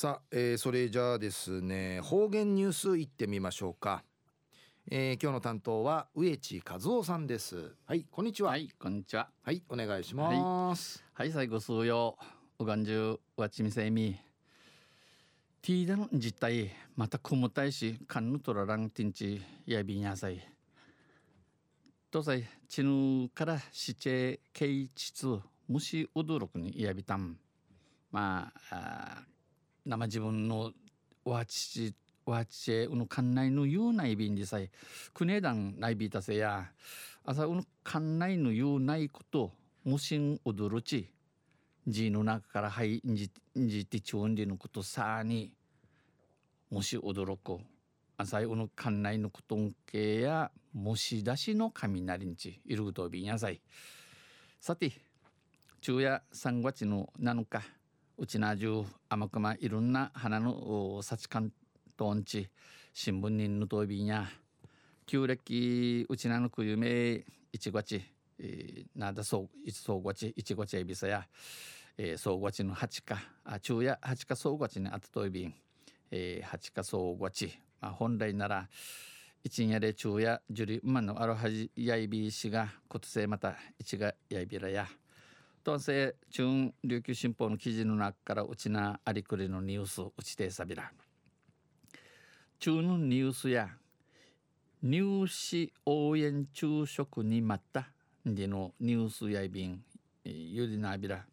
さあ、えー、それじゃあですね方言ニュースいってみましょうか、えー、今日の担当は植地和夫さんです。はい。こんにちは。はいこんにちは。はいお願いします。はい、はい、最後数曜おがんじゅうわちみせみ。ティーダの実態またくむたいしかんぬとららんてんちやびんやさい。とさいちぬからしちえけいちつむしうどろくにやびたん。まあ生自分のわちちわちえうの館内の言うないびんでさえくねだんないびたせや朝うの館内の言うないことむしんうどるちじの中からはいんじんじてちょんでのことさあにもし驚く朝うの館内のことんけやもし出しの雷んちいるぐとびんやさい。さて昼夜3月の7日うちなじゅう甘くまいろんな花の幸関とんち新聞にぬとびんや旧暦うちなのくゆめ1月、えー、なだそういつそうごち1月えびさや、えー、そうごちの8日あ昼夜8日そうごちにあたといびん、えー、8日そうごち、まあ、本来なら一夜で昼夜樹里馬のアロハジやいびしがことせまた一がやいびらや当世中琉球新報の記事の中からうちなありくりのニュースうちてさびら中のニュースや入試応援昼食にまったでのニュースやいびんゆりなびら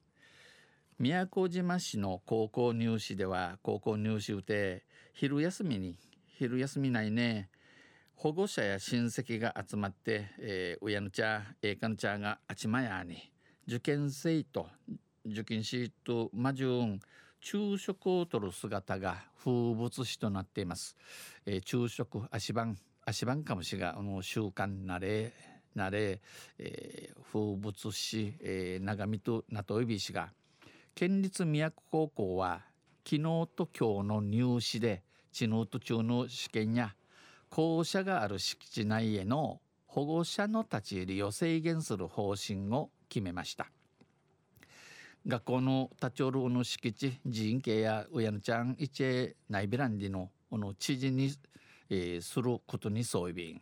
宮古島市の高校入試では高校入試うて昼休みに昼休みないね保護者や親戚が集まって、えー、親の茶ええかの茶があちまやに受験生と受験シートマジュン昼食をとる姿が風物詩となっています、えー、昼食足番足番かもしがあの習慣なれなれ、えー、風物詩、えー、長見と名といびしが県立宮古高校は昨日と今日の入試で知能途中の試験や校舎がある敷地内への保護者の立ち入りを制限する方針を決めました。学校の立ち寄るの敷地人員系や親のちゃん一へ内ビランディのこの知事に、えー、することに相違。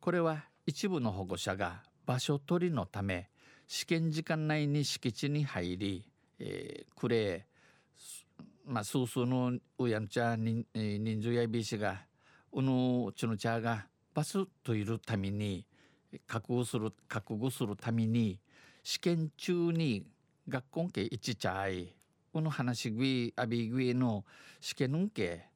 これは一部の保護者が場所取りのため試験時間内に敷地に入り、えー、くれまあ、数々の親のちゃん人数やびしがうのちのちゃがバスといるために覚悟する覚悟するために試験中に学校け一ちゃいこの話しぐあびぐいの試験のけ、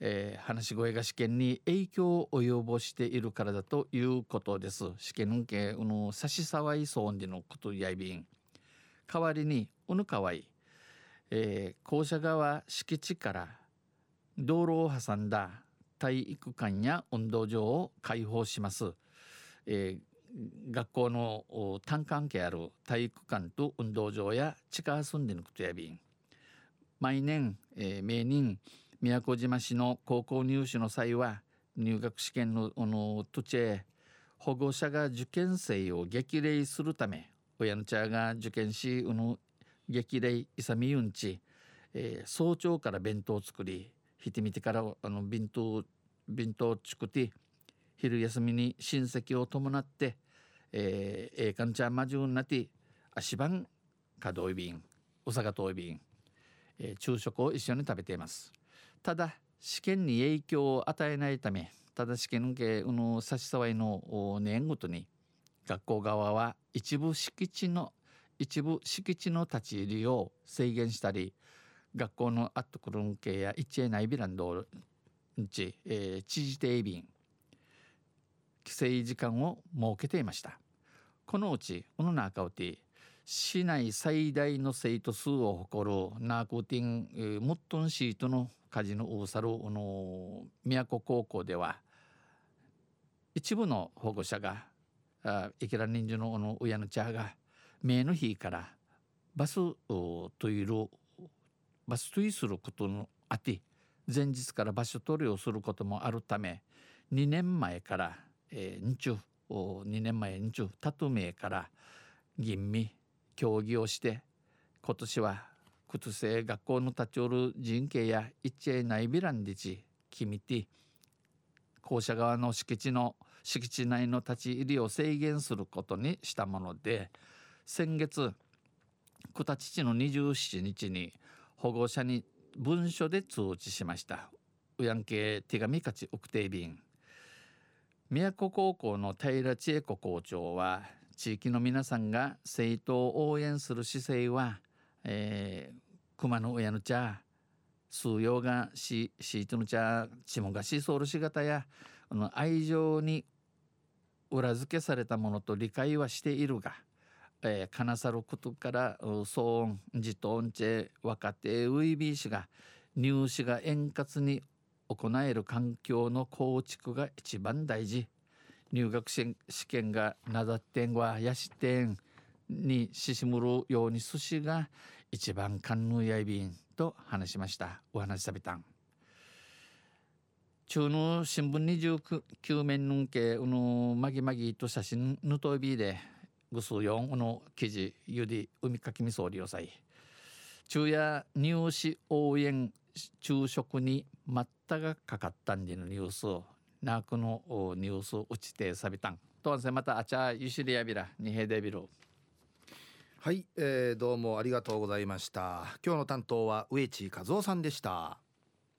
えー、話し声が試験に影響を及ぼしているからだということです。試験のけこの差し障いそうでのことやいびん代わりにうぬかわい、えー、校舎側敷地から道路を挟んだ体育館や運動場を開放します。えー、学校の単関係ある体育館と運動場や地下住んでのことやびん。毎年、えー、名人宮古島市の高校入試の際は入学試験のの土地へ保護者が受験生を激励するため親の茶が受験しうの激励いさみうんち、えー、早朝から弁当を作りひてみてからあの弁当弁当を作って昼休みに親戚を伴って、えー、ええかんちゃんまじゅんなて足番かどいびんおさがといびん、えー、昼食を一緒に食べています。ただ試験に影響を与えないためただ試験系の差し障りの年ごとに学校側は一部敷地の一部敷地の立ち入りを制限したり学校のあっとくるんけや一円内ビランドんち、えー、知事定便規制時間を設けていました。このうちこの中をて市内最大の生徒数を誇るナーコティン、えー、モットンシートのカジノウーサルの宮古高校では一部の保護者があ池田人数のの親の茶が名の日からバスといるバスといすることのあって前日から場所取りをすることもあるため2年前からえー、日中2年前日中タトゥメから吟味協議をして今年は靴生学校の立ち寄る人形や一営内ビランディチキミティ校舎側の敷地の敷地内の立ち入りを制限することにしたもので先月九田父の27日に保護者に文書で通知しました。うやんけ手紙勝ち奥定便宮古高校の平千恵子校長は地域の皆さんが生徒を応援する姿勢は、えー、熊の親の茶数用がしシートの茶血もがしソウルしがたやこの愛情に裏付けされたものと理解はしているが、えー、金さることから騒音自トンチェ若手ウイビー氏が入試が円滑に行える環境の構築が一番大事。入学試験がなだってんはやしてんにししむるように寿司が一番勘のやいびんと話しました。お話しさびた。ん中の新聞29面のんけうのまぎまぎと写真ぬとびでぐすよんうの記事ゆり海かきみそうりよさい。昼夜入試応援昼食に待ったがかかったんでのニュースをなくのニュース落ちてさびたん。とはせまたあちゃゆしりやびらにへでびろはい、えー、どうもありがとうございました。今日の担当は植地和夫さんでした。